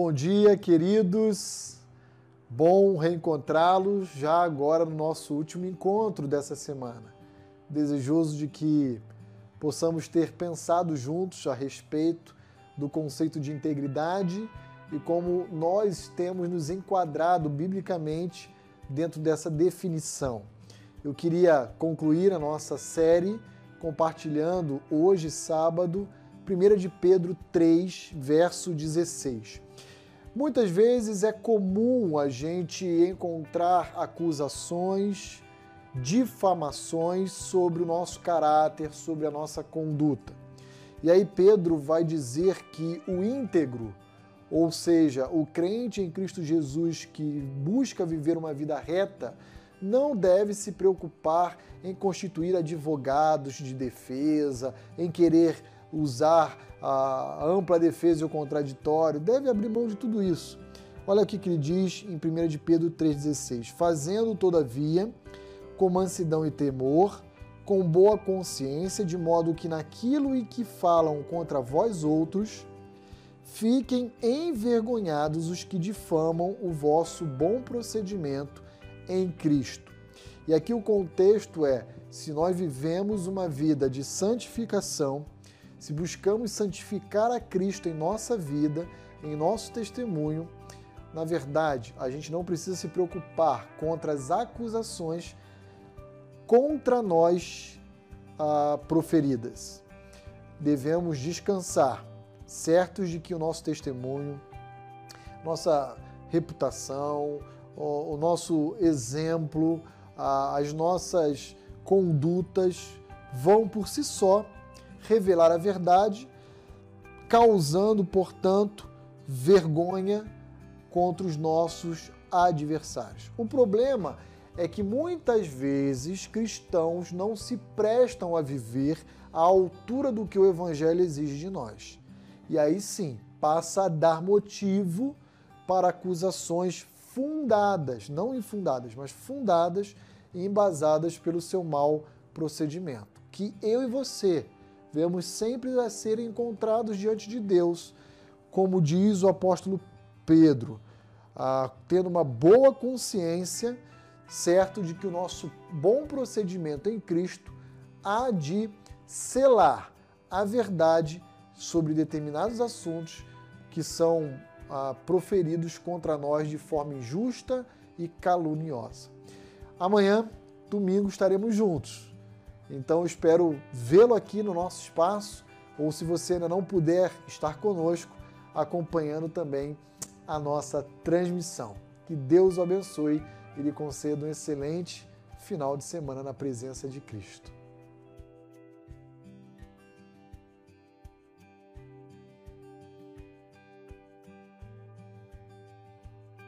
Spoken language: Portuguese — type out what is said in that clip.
bom dia, queridos. Bom reencontrá-los já agora no nosso último encontro dessa semana. Desejoso de que possamos ter pensado juntos a respeito do conceito de integridade e como nós temos nos enquadrado biblicamente dentro dessa definição. Eu queria concluir a nossa série compartilhando hoje, sábado, 1 de Pedro 3, verso 16. Muitas vezes é comum a gente encontrar acusações, difamações sobre o nosso caráter, sobre a nossa conduta. E aí Pedro vai dizer que o íntegro, ou seja, o crente em Cristo Jesus que busca viver uma vida reta, não deve se preocupar em constituir advogados de defesa, em querer usar a ampla defesa e o contraditório, deve abrir mão de tudo isso. Olha o que ele diz em 1 de Pedro 3,16: Fazendo, todavia, com mansidão e temor, com boa consciência, de modo que naquilo em que falam contra vós outros, fiquem envergonhados os que difamam o vosso bom procedimento em Cristo. E aqui o contexto é: se nós vivemos uma vida de santificação, se buscamos santificar a Cristo em nossa vida, em nosso testemunho, na verdade, a gente não precisa se preocupar contra as acusações contra nós ah, proferidas. Devemos descansar, certos de que o nosso testemunho, nossa reputação, o, nosso exemplo, ah, as nossas condutas vão por si só revelar a verdade, causando, portanto, vergonha contra os nossos adversários. O problema é que muitas vezes cristãos não se prestam a viver à altura do que o Evangelho exige de nós. E aí sim, passa a dar motivo para acusações fundadas, não infundadas, mas fundadas e embasadas pelo seu mau procedimento. Que eu e você vemos sempre a serem encontrados diante de Deus, como diz o apóstolo Pedro, ah, tendo uma boa consciência, certo de que o nosso bom procedimento em Cristo há de selar a verdade sobre determinados assuntos que são proferidos contra nós de forma injusta e caluniosa. Amanhã, domingo, estaremos juntos então espero vê-lo aqui no nosso espaço, ou se você ainda não puder estar conosco, acompanhando também a nossa transmissão. Que Deus o abençoe e lhe conceda um excelente final de semana na presença de Cristo.